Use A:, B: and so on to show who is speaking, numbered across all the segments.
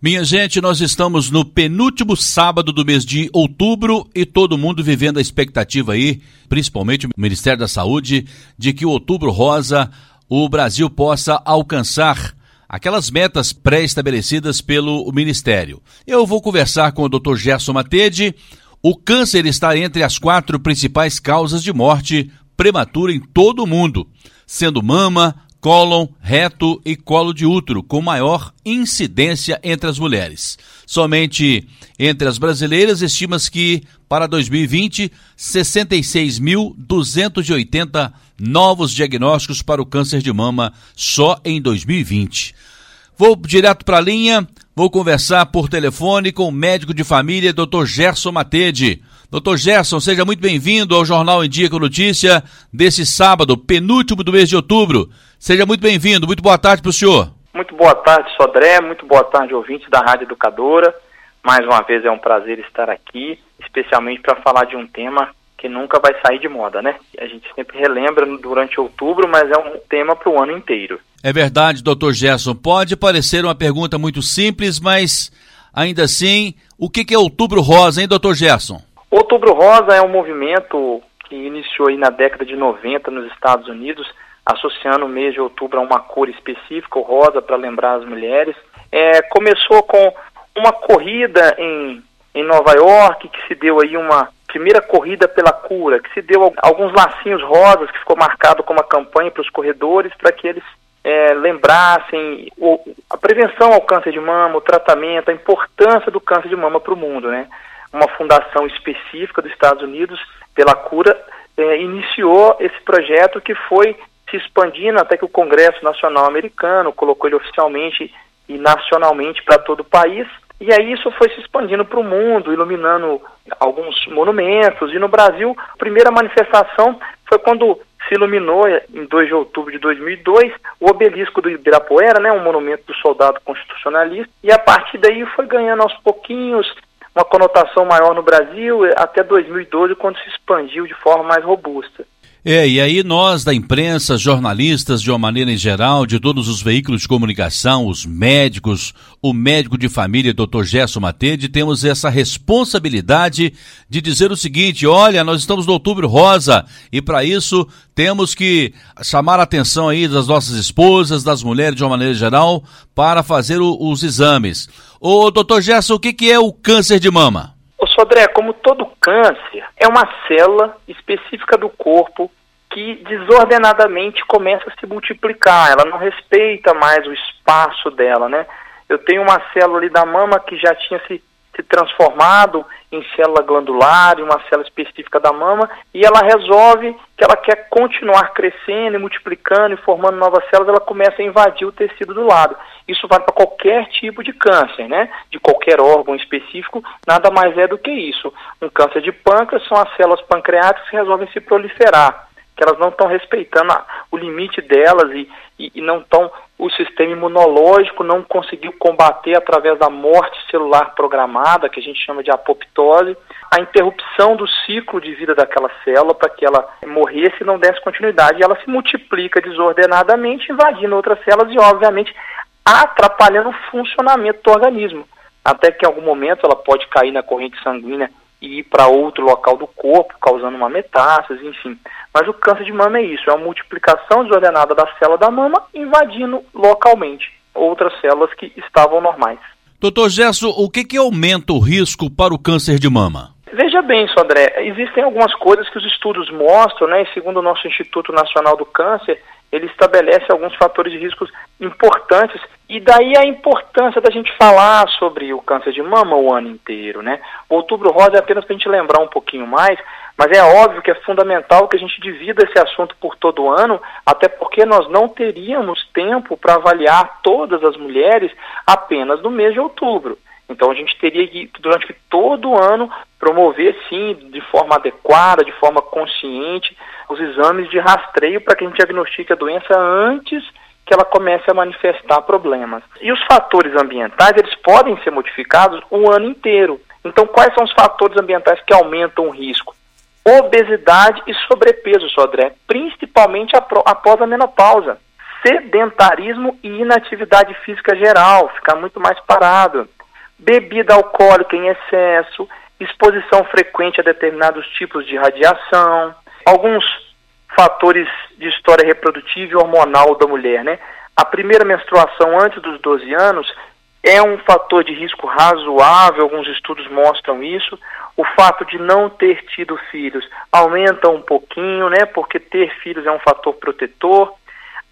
A: Minha gente, nós estamos no penúltimo sábado do mês de outubro e todo mundo vivendo a expectativa aí, principalmente o Ministério da Saúde, de que o Outubro Rosa o Brasil possa alcançar aquelas metas pré-estabelecidas pelo Ministério. Eu vou conversar com o Dr. Gerson Matede. O câncer está entre as quatro principais causas de morte prematura em todo o mundo, sendo mama, cólon, reto e colo de útero, com maior incidência entre as mulheres. Somente entre as brasileiras, estima-se que, para 2020, 66.280 novos diagnósticos para o câncer de mama só em 2020. Vou direto para a linha, vou conversar por telefone com o médico de família, Dr. Gerson Matede. Doutor Gerson, seja muito bem-vindo ao Jornal em Dia com Notícia desse sábado, penúltimo do mês de outubro. Seja muito bem-vindo, muito boa tarde para o senhor.
B: Muito boa tarde, Sodré, muito boa tarde, ouvintes da Rádio Educadora. Mais uma vez é um prazer estar aqui, especialmente para falar de um tema que nunca vai sair de moda, né? A gente sempre relembra durante outubro, mas é um tema para o ano inteiro.
A: É verdade, doutor Gerson. Pode parecer uma pergunta muito simples, mas ainda assim, o que é outubro rosa, hein, doutor Gerson?
B: Outubro Rosa é um movimento que iniciou aí na década de 90 nos Estados Unidos, associando o mês de outubro a uma cor específica, o rosa, para lembrar as mulheres. É, começou com uma corrida em, em Nova York, que se deu aí uma primeira corrida pela cura, que se deu alguns lacinhos rosas, que ficou marcado como uma campanha para os corredores, para que eles é, lembrassem o, a prevenção ao câncer de mama, o tratamento, a importância do câncer de mama para o mundo, né? Uma fundação específica dos Estados Unidos pela cura é, iniciou esse projeto que foi se expandindo até que o Congresso Nacional Americano colocou ele oficialmente e nacionalmente para todo o país. E aí isso foi se expandindo para o mundo, iluminando alguns monumentos. E no Brasil, a primeira manifestação foi quando se iluminou, em 2 de outubro de 2002, o obelisco do Ibirapuera, né, um monumento do soldado constitucionalista. E a partir daí foi ganhando aos pouquinhos uma conotação maior no Brasil até 2012, quando se expandiu de forma mais robusta.
A: É, e aí nós da imprensa, jornalistas de uma maneira em geral, de todos os veículos de comunicação, os médicos, o médico de família, Dr. Gerson Matede, temos essa responsabilidade de dizer o seguinte: olha, nós estamos no Outubro Rosa e para isso temos que chamar a atenção aí das nossas esposas, das mulheres de uma maneira geral, para fazer o, os exames. Ô, doutor Gerson, o que, que é o câncer de mama?
B: Ô, Sodré, como todo câncer, é uma célula específica do corpo que desordenadamente começa a se multiplicar. Ela não respeita mais o espaço dela, né? Eu tenho uma célula ali da mama que já tinha se, se transformado em célula glandular, uma célula específica da mama, e ela resolve que ela quer continuar crescendo e multiplicando e formando novas células, ela começa a invadir o tecido do lado. Isso vale para qualquer tipo de câncer, né? De qualquer órgão específico, nada mais é do que isso. Um câncer de pâncreas são as células pancreáticas que resolvem se proliferar, que elas não estão respeitando a, o limite delas e, e, e não estão o sistema imunológico não conseguiu combater através da morte celular programada, que a gente chama de apoptose, a interrupção do ciclo de vida daquela célula para que ela morresse e não desse continuidade. E ela se multiplica desordenadamente, invadindo outras células e, obviamente, atrapalhando o funcionamento do organismo. Até que em algum momento ela pode cair na corrente sanguínea e ir para outro local do corpo, causando uma metástase, enfim. Mas o câncer de mama é isso, é a multiplicação desordenada da célula da mama invadindo localmente outras células que estavam normais.
A: Doutor Gesso, o que, que aumenta o risco para o câncer de mama?
B: Veja bem, Sodré, existem algumas coisas que os estudos mostram, né, e segundo o nosso Instituto Nacional do Câncer, ele estabelece alguns fatores de riscos importantes e daí a importância da gente falar sobre o câncer de mama o ano inteiro, né? O Outubro Rosa é apenas para a gente lembrar um pouquinho mais, mas é óbvio que é fundamental que a gente divida esse assunto por todo o ano, até porque nós não teríamos tempo para avaliar todas as mulheres apenas no mês de outubro. Então a gente teria que, durante todo o ano, promover, sim, de forma adequada, de forma consciente, os exames de rastreio para que a gente diagnostique a doença antes que ela comece a manifestar problemas. E os fatores ambientais, eles podem ser modificados o ano inteiro. Então, quais são os fatores ambientais que aumentam o risco? Obesidade e sobrepeso, Sodré, principalmente após a menopausa. sedentarismo e inatividade física geral, ficar muito mais parado. Bebida alcoólica em excesso, exposição frequente a determinados tipos de radiação, alguns fatores de história reprodutiva e hormonal da mulher, né? A primeira menstruação antes dos 12 anos é um fator de risco razoável, alguns estudos mostram isso. O fato de não ter tido filhos aumenta um pouquinho, né? Porque ter filhos é um fator protetor.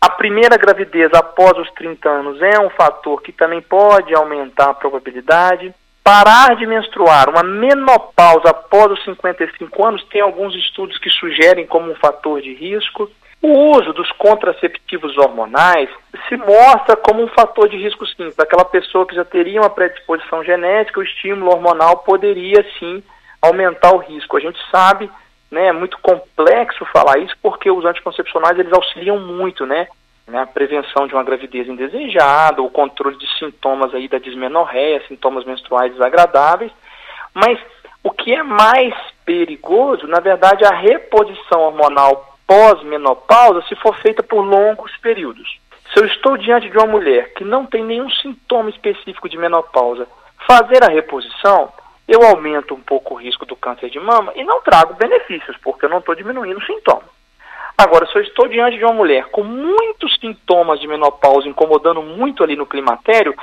B: A primeira gravidez após os 30 anos é um fator que também pode aumentar a probabilidade. Parar de menstruar, uma menopausa após os 55 anos, tem alguns estudos que sugerem como um fator de risco. O uso dos contraceptivos hormonais se mostra como um fator de risco sim. Para aquela pessoa que já teria uma predisposição genética, o estímulo hormonal poderia sim aumentar o risco. A gente sabe né, é muito complexo falar isso porque os anticoncepcionais eles auxiliam muito, né? A prevenção de uma gravidez indesejada, o controle de sintomas aí da dismenorreia, sintomas menstruais desagradáveis, mas o que é mais perigoso, na verdade, é a reposição hormonal pós-menopausa se for feita por longos períodos. Se eu estou diante de uma mulher que não tem nenhum sintoma específico de menopausa, fazer a reposição eu aumento um pouco o risco do câncer de mama e não trago benefícios, porque eu não estou diminuindo o sintoma. Agora, se eu estou diante de uma mulher com muitos sintomas de menopausa incomodando muito ali no climatério,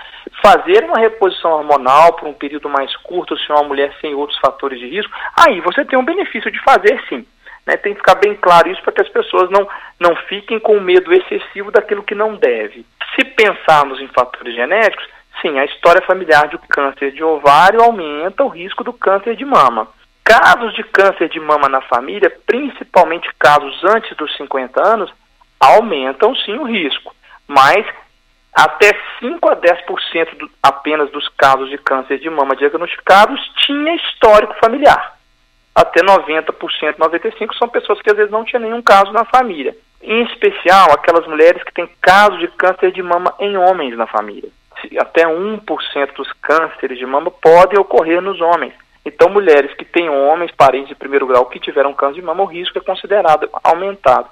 B: fazer uma reposição hormonal por um período mais curto, se é uma mulher sem outros fatores de risco, aí você tem um benefício de fazer sim. Né? Tem que ficar bem claro isso para que as pessoas não, não fiquem com medo excessivo daquilo que não deve. Se pensarmos em fatores genéticos, sim, a história familiar de câncer de ovário aumenta o risco do câncer de mama. Casos de câncer de mama na família, principalmente casos antes dos 50 anos, aumentam sim o risco, mas até 5 a 10% do, apenas dos casos de câncer de mama diagnosticados tinha histórico familiar. Até 90%, 95% são pessoas que às vezes não tinham nenhum caso na família. Em especial, aquelas mulheres que têm casos de câncer de mama em homens na família até 1% dos cânceres de mama podem ocorrer nos homens. Então, mulheres que têm homens, parentes de primeiro grau, que tiveram câncer de mama, o risco é considerado aumentado.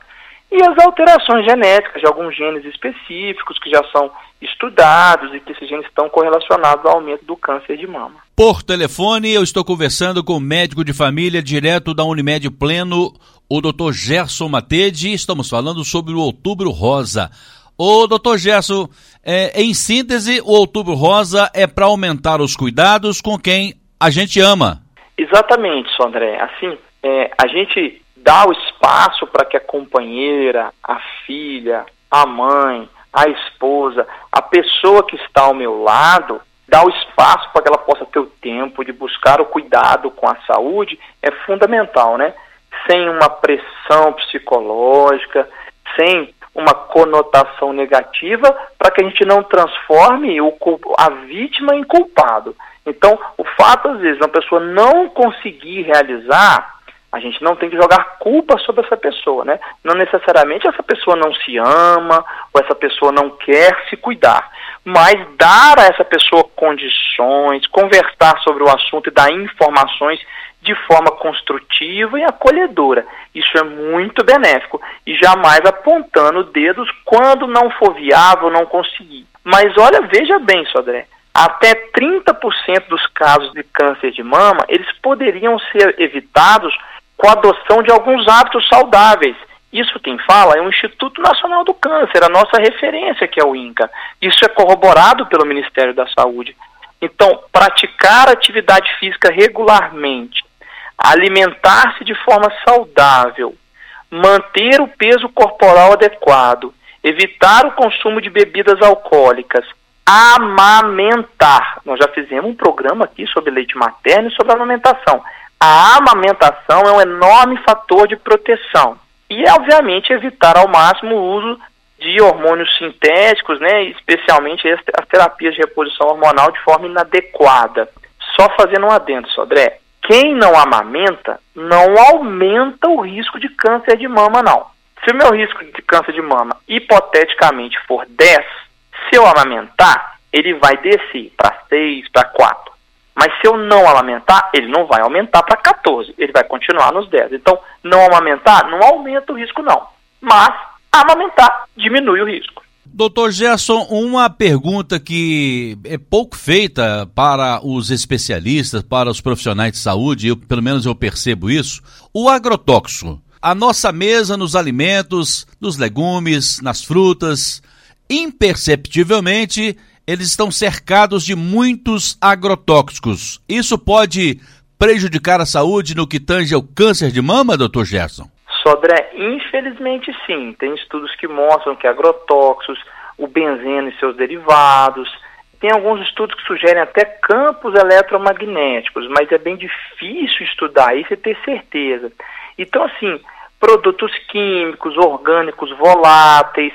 B: E as alterações genéticas de alguns genes específicos que já são estudados e que esses genes estão correlacionados ao aumento do câncer de mama.
A: Por telefone, eu estou conversando com o médico de família direto da Unimed Pleno, o Dr. Gerson Matede, e estamos falando sobre o Outubro Rosa. Ô, doutor Gesso, é, em síntese, o Outubro Rosa é para aumentar os cuidados com quem a gente ama.
B: Exatamente, André. Assim, é, a gente dá o espaço para que a companheira, a filha, a mãe, a esposa, a pessoa que está ao meu lado, dá o espaço para que ela possa ter o tempo de buscar o cuidado com a saúde é fundamental, né? Sem uma pressão psicológica, sem uma conotação negativa para que a gente não transforme o, a vítima em culpado. Então, o fato, às vezes, uma pessoa não conseguir realizar, a gente não tem que jogar culpa sobre essa pessoa, né? Não necessariamente essa pessoa não se ama ou essa pessoa não quer se cuidar, mas dar a essa pessoa condições, conversar sobre o assunto e dar informações de forma construtiva e acolhedora. Isso é muito benéfico e jamais apontando dedos quando não for viável, não conseguir. Mas olha, veja bem, Sodré, até 30% dos casos de câncer de mama, eles poderiam ser evitados com a adoção de alguns hábitos saudáveis. Isso quem fala é o Instituto Nacional do Câncer, a nossa referência que é o INCA. Isso é corroborado pelo Ministério da Saúde. Então, praticar atividade física regularmente, alimentar-se de forma saudável, manter o peso corporal adequado, evitar o consumo de bebidas alcoólicas, amamentar. Nós já fizemos um programa aqui sobre leite materno e sobre amamentação. A amamentação é um enorme fator de proteção. E, obviamente, evitar ao máximo o uso de hormônios sintéticos, né, especialmente as terapias de reposição hormonal de forma inadequada. Só fazendo um adendo, Sodré quem não amamenta não aumenta o risco de câncer de mama, não. Se o meu risco de câncer de mama, hipoteticamente, for 10, se eu amamentar, ele vai descer para 6, para 4. Mas se eu não amamentar, ele não vai aumentar para 14, ele vai continuar nos 10. Então, não amamentar não aumenta o risco, não. Mas amamentar diminui o risco.
A: Doutor Gerson, uma pergunta que é pouco feita para os especialistas, para os profissionais de saúde, eu, pelo menos eu percebo isso. O agrotóxico, a nossa mesa nos alimentos, nos legumes, nas frutas, imperceptivelmente, eles estão cercados de muitos agrotóxicos. Isso pode prejudicar a saúde no que tange ao câncer de mama, doutor Gerson?
B: Sodré, infelizmente sim. Tem estudos que mostram que agrotóxicos, o benzeno e seus derivados, tem alguns estudos que sugerem até campos eletromagnéticos, mas é bem difícil estudar isso e ter certeza. Então, assim, produtos químicos, orgânicos voláteis,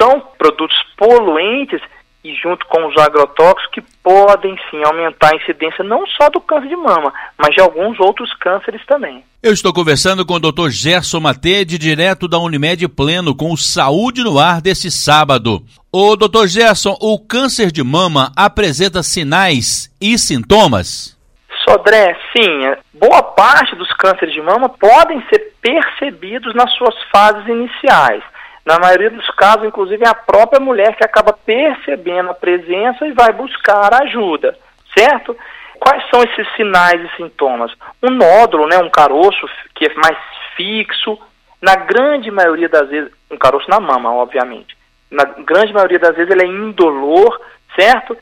B: são produtos poluentes e junto com os agrotóxicos que podem sim aumentar a incidência não só do câncer de mama, mas de alguns outros cânceres também.
A: Eu estou conversando com o Dr. Gerson Matede, direto da Unimed Pleno, com o Saúde no Ar desse sábado. O Dr. Gerson, o câncer de mama apresenta sinais e sintomas?
B: Sodré, sim. É, boa parte dos cânceres de mama podem ser percebidos nas suas fases iniciais. Na maioria dos casos, inclusive, é a própria mulher que acaba percebendo a presença e vai buscar ajuda, certo? Quais são esses sinais e sintomas? Um nódulo, né, um caroço que é mais fixo, na grande maioria das vezes, um caroço na mama, obviamente. Na grande maioria das vezes ele é indolor, certo?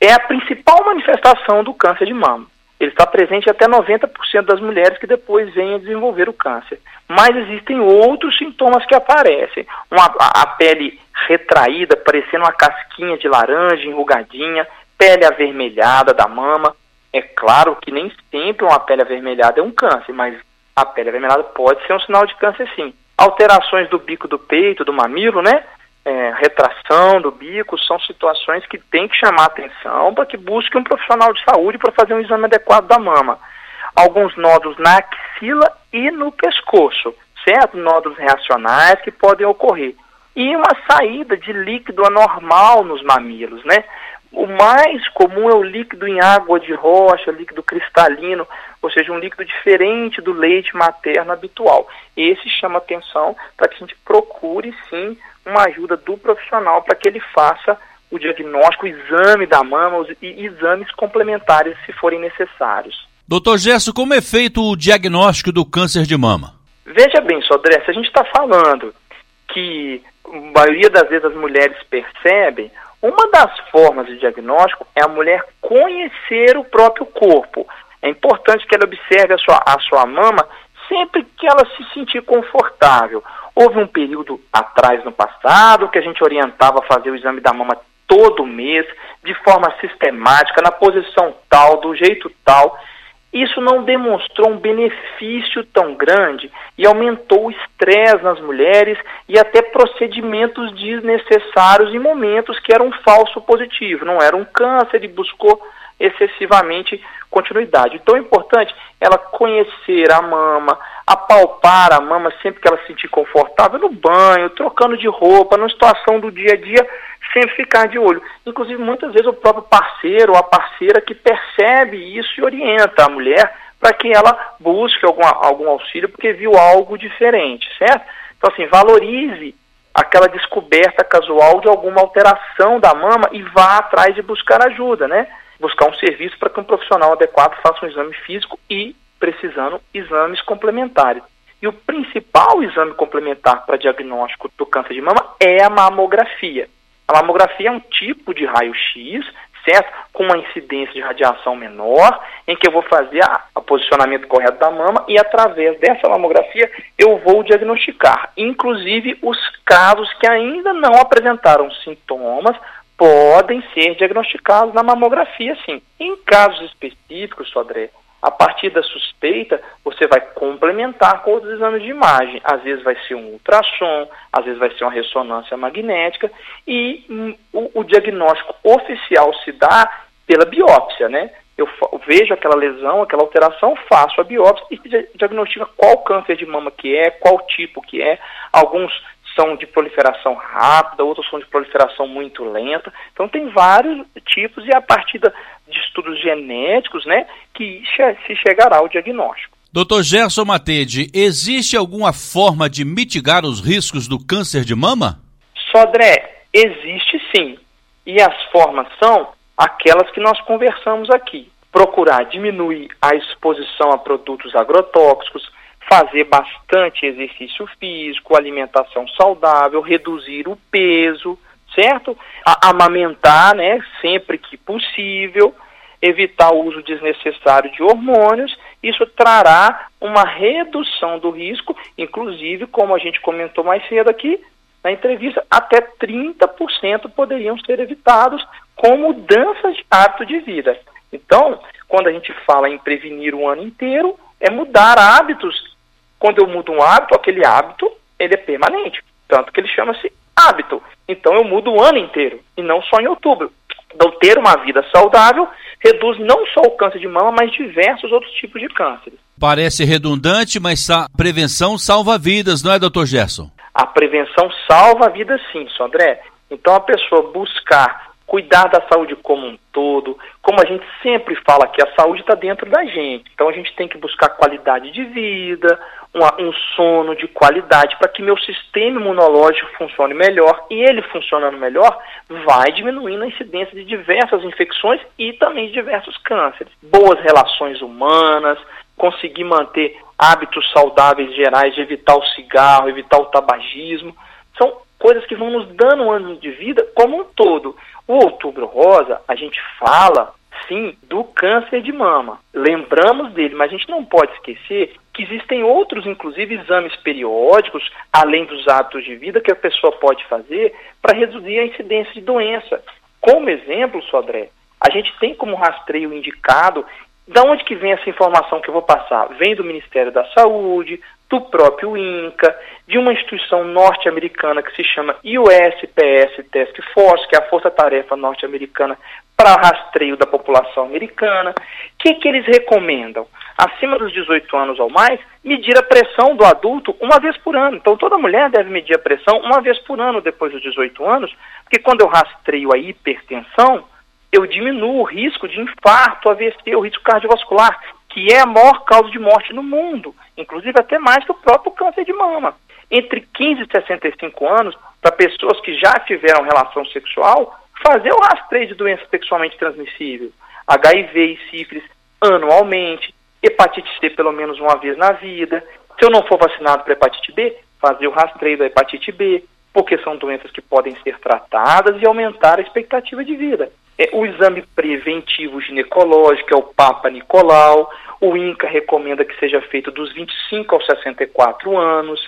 B: É a principal manifestação do câncer de mama ele está presente até 90% das mulheres que depois vêm a desenvolver o câncer. Mas existem outros sintomas que aparecem. Uma, a, a pele retraída, parecendo uma casquinha de laranja, enrugadinha, pele avermelhada da mama. É claro que nem sempre uma pele avermelhada é um câncer, mas a pele avermelhada pode ser um sinal de câncer sim. Alterações do bico do peito, do mamilo, né? É, retração do bico, são situações que tem que chamar atenção para que busque um profissional de saúde para fazer um exame adequado da mama. Alguns nódulos na axila e no pescoço, certo? Nódulos reacionais que podem ocorrer. E uma saída de líquido anormal nos mamilos, né? O mais comum é o líquido em água de rocha, líquido cristalino, ou seja, um líquido diferente do leite materno habitual. Esse chama atenção para que a gente procure sim uma ajuda do profissional para que ele faça o diagnóstico, o exame da mama e exames complementares se forem necessários.
A: Doutor Gesso, como é feito o diagnóstico do câncer de mama?
B: Veja bem, Sodré, se a gente está falando que a maioria das vezes as mulheres percebem, uma das formas de diagnóstico é a mulher conhecer o próprio corpo. É importante que ela observe a sua, a sua mama sempre que ela se sentir confortável. Houve um período atrás no passado que a gente orientava a fazer o exame da mama todo mês, de forma sistemática, na posição tal, do jeito tal. Isso não demonstrou um benefício tão grande e aumentou o estresse nas mulheres e até procedimentos desnecessários em momentos que eram um falso positivo, não era um câncer e buscou excessivamente continuidade. Então é importante ela conhecer a mama, apalpar a mama sempre que ela se sentir confortável no banho, trocando de roupa, numa situação do dia a dia, sempre ficar de olho. Inclusive, muitas vezes o próprio parceiro ou a parceira que percebe isso e orienta a mulher para que ela busque algum, algum auxílio porque viu algo diferente, certo? Então, assim, valorize aquela descoberta casual de alguma alteração da mama e vá atrás de buscar ajuda, né? Buscar um serviço para que um profissional adequado faça um exame físico e precisando exames complementares. E o principal exame complementar para diagnóstico do câncer de mama é a mamografia. A mamografia é um tipo de raio-x, certo? Com uma incidência de radiação menor, em que eu vou fazer o posicionamento correto da mama e através dessa mamografia eu vou diagnosticar, inclusive os casos que ainda não apresentaram sintomas podem ser diagnosticados na mamografia, sim. Em casos específicos, Sodré, a partir da suspeita, você vai complementar com outros exames de imagem. Às vezes vai ser um ultrassom, às vezes vai ser uma ressonância magnética e hum, o, o, diagnóstico oficial se dá pela biópsia, né? Eu, eu vejo aquela lesão, aquela alteração, faço a biópsia e diagnostica qual câncer de mama que é, qual tipo que é. Alguns são de proliferação rápida, outros são de proliferação muito lenta. Então tem vários tipos e a partir de estudos genéticos, né, que se chegará ao diagnóstico.
A: Dr. Gerson Matede, existe alguma forma de mitigar os riscos do câncer de mama?
B: Sodré, Existe sim. E as formas são aquelas que nós conversamos aqui. Procurar diminuir a exposição a produtos agrotóxicos, fazer bastante exercício físico, alimentação saudável, reduzir o peso, certo? A amamentar, né, sempre que possível, evitar o uso desnecessário de hormônios, isso trará uma redução do risco, inclusive, como a gente comentou mais cedo aqui na entrevista, até 30% poderiam ser evitados com mudanças de hábito de vida. Então, quando a gente fala em prevenir o ano inteiro, é mudar hábitos. Quando eu mudo um hábito, aquele hábito ele é permanente, tanto que ele chama-se hábito. Então eu mudo o ano inteiro e não só em outubro. Então ter uma vida saudável reduz não só o câncer de mama, mas diversos outros tipos de cânceres.
A: Parece redundante, mas a prevenção salva vidas, não é, doutor Gerson?
B: A prevenção salva a vida sim, Sandré. Então a pessoa buscar cuidar da saúde como um todo, como a gente sempre fala que a saúde está dentro da gente. Então a gente tem que buscar qualidade de vida, um sono de qualidade para que meu sistema imunológico funcione melhor e ele funcionando melhor vai diminuindo a incidência de diversas infecções e também de diversos cânceres. Boas relações humanas, conseguir manter hábitos saudáveis gerais de evitar o cigarro, evitar o tabagismo, são coisas que vão nos dando um ano de vida como um todo. O outubro rosa, a gente fala sim do câncer de mama. Lembramos dele, mas a gente não pode esquecer que existem outros, inclusive exames periódicos, além dos hábitos de vida, que a pessoa pode fazer para reduzir a incidência de doença. Como exemplo, Sodré, a gente tem como rastreio indicado da onde que vem essa informação que eu vou passar? Vem do Ministério da Saúde, do próprio INCA, de uma instituição norte-americana que se chama USPS Task Force, que é a Força-Tarefa Norte-Americana para rastreio da população americana. O que, que eles recomendam? Acima dos 18 anos ou mais, medir a pressão do adulto uma vez por ano. Então, toda mulher deve medir a pressão uma vez por ano depois dos 18 anos, porque quando eu rastreio a hipertensão, eu diminuo o risco de infarto, AVC, o risco cardiovascular, que é a maior causa de morte no mundo, inclusive até mais que o próprio câncer de mama. Entre 15 e 65 anos, para pessoas que já tiveram relação sexual, fazer o rastreio de doença sexualmente transmissível, HIV e sífilis anualmente, hepatite C pelo menos uma vez na vida. Se eu não for vacinado para hepatite B, fazer o rastreio da hepatite B, porque são doenças que podem ser tratadas e aumentar a expectativa de vida. É, o exame preventivo ginecológico é o Papa Nicolau, o INCA recomenda que seja feito dos 25 aos 64 anos,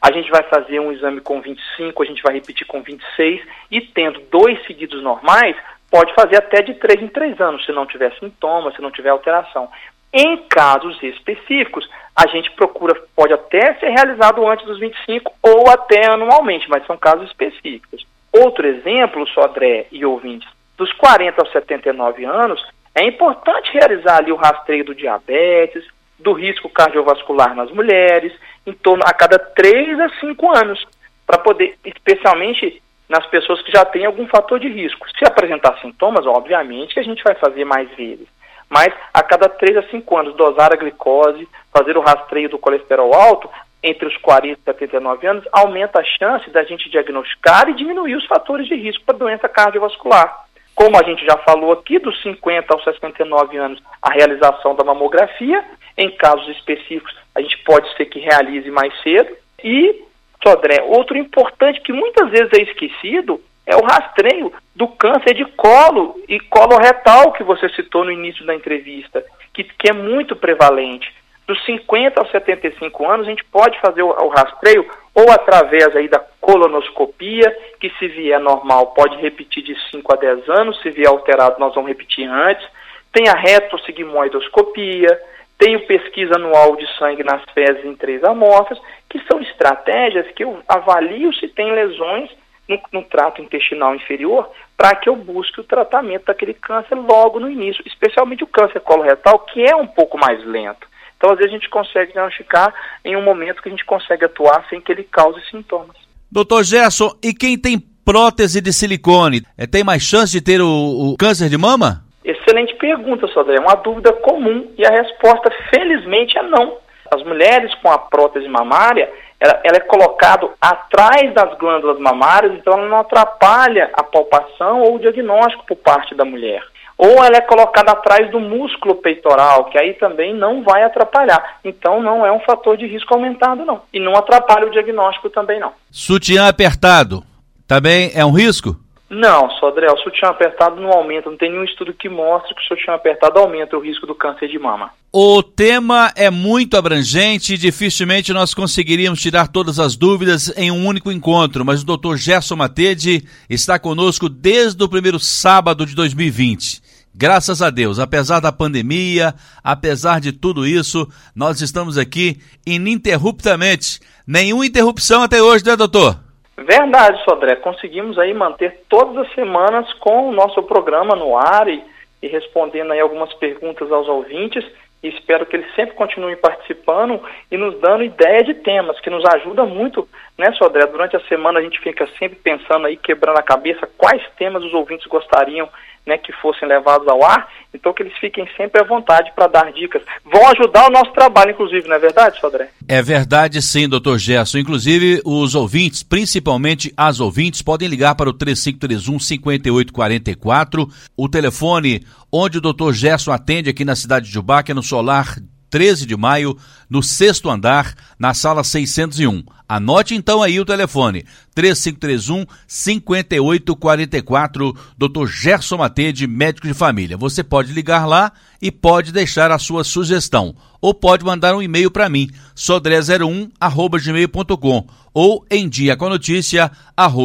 B: a gente vai fazer um exame com 25, a gente vai repetir com 26, e tendo dois seguidos normais, pode fazer até de 3 em 3 anos, se não tiver sintomas, se não tiver alteração. Em casos específicos, a gente procura, pode até ser realizado antes dos 25 ou até anualmente, mas são casos específicos. Outro exemplo, Sodré e ouvintes, dos 40 aos 79 anos, é importante realizar ali o rastreio do diabetes, do risco cardiovascular nas mulheres, em torno a cada 3 a 5 anos, para poder, especialmente nas pessoas que já têm algum fator de risco. Se apresentar sintomas, obviamente, a gente vai fazer mais vezes. Mas a cada 3 a 5 anos, dosar a glicose, fazer o rastreio do colesterol alto, entre os 40 e 79 anos, aumenta a chance da gente diagnosticar e diminuir os fatores de risco para doença cardiovascular. Como a gente já falou aqui, dos 50 aos 69 anos, a realização da mamografia. Em casos específicos, a gente pode ser que realize mais cedo. E, Sodré, outro importante que muitas vezes é esquecido é o rastreio do câncer de colo e colo retal que você citou no início da entrevista, que, que é muito prevalente dos 50 aos 75 anos, a gente pode fazer o, o, rastreio ou através aí da colonoscopia, que se vier normal pode repetir de 5 a 10 anos, se vier alterado nós vamos repetir antes. Tem a retossigmoidoscopia, tem o pesquisa anual de sangue nas fezes em três amostras, que são estratégias que eu avalio se tem lesões no, no trato intestinal inferior para que eu busque o tratamento daquele câncer logo no início, especialmente o câncer coloretal, que é um pouco mais lento. Então, às vezes, a gente consegue diagnosticar em um momento que a gente consegue atuar sem que ele cause sintomas.
A: Doutor Gerson, e quem tem prótese de silicone, é, tem mais chance de ter o, o câncer de mama?
B: Excelente pergunta, Sodré. É uma dúvida comum e a resposta, felizmente, é não. As mulheres com a prótese mamária, ela, ela é colocado atrás das glândulas mamárias, então ela não atrapalha a palpação ou o diagnóstico por parte da mulher. Ou ela é colocada atrás do músculo peitoral, que aí também não vai atrapalhar. Então não é um fator de risco aumentado, não. E não atrapalha o diagnóstico também, não.
A: Sutiã apertado também é um risco?
B: Não, Sodré, o sutiã apertado não aumenta. Não tem nenhum estudo que mostre que o sutiã apertado aumenta o risco do câncer de mama.
A: O tema é muito abrangente e dificilmente nós conseguiríamos tirar todas as dúvidas em um único encontro, mas o Dr. Gerson Matede está conosco desde o primeiro sábado de 2020. Graças a Deus, apesar da pandemia, apesar de tudo isso, nós estamos aqui ininterruptamente. Nenhuma interrupção até hoje, né, doutor?
B: Verdade, Sodré. Conseguimos aí manter todas as semanas com o nosso programa no ar e, e respondendo aí algumas perguntas aos ouvintes. E espero que eles sempre continuem participando e nos dando ideia de temas, que nos ajuda muito, né, Sodré? Durante a semana a gente fica sempre pensando aí, quebrando a cabeça, quais temas os ouvintes gostariam né, que fossem levados ao ar, então que eles fiquem sempre à vontade para dar dicas. Vão ajudar o nosso trabalho, inclusive, não é verdade, Sodré?
A: É verdade sim, doutor Gerson. Inclusive, os ouvintes, principalmente as ouvintes, podem ligar para o 3531 5844, o telefone onde o doutor Gerson atende aqui na cidade de Ubá, que é no Solar 13 de maio, no sexto andar, na sala 601. Anote então aí o telefone: 3531 5844, Dr. Gerson Matede, médico de família. Você pode ligar lá e pode deixar a sua sugestão. Ou pode mandar um e-mail para mim, sodré01@gmail.com ou em dia com a notícia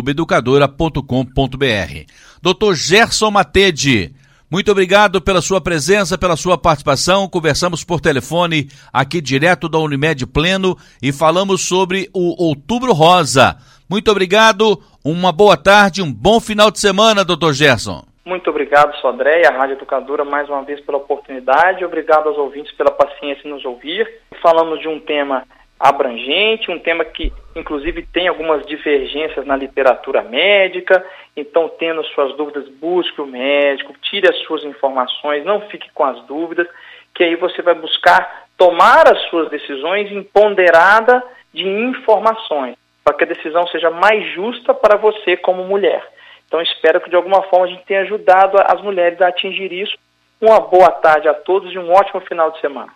A: educadora.com.br. Dr. Gerson Matede, muito obrigado pela sua presença, pela sua participação. Conversamos por telefone aqui direto da Unimed Pleno e falamos sobre o Outubro Rosa. Muito obrigado, uma boa tarde, um bom final de semana, doutor Gerson.
B: Muito obrigado, Sodré, a Rádio Educadora, mais uma vez pela oportunidade. Obrigado aos ouvintes pela paciência em nos ouvir. Falamos de um tema abrangente, um tema que inclusive tem algumas divergências na literatura médica, então tendo suas dúvidas, busque o médico, tire as suas informações, não fique com as dúvidas, que aí você vai buscar tomar as suas decisões empoderada de informações, para que a decisão seja mais justa para você como mulher. Então espero que de alguma forma a gente tenha ajudado as mulheres a atingir isso. Uma boa tarde a todos e um ótimo final de semana.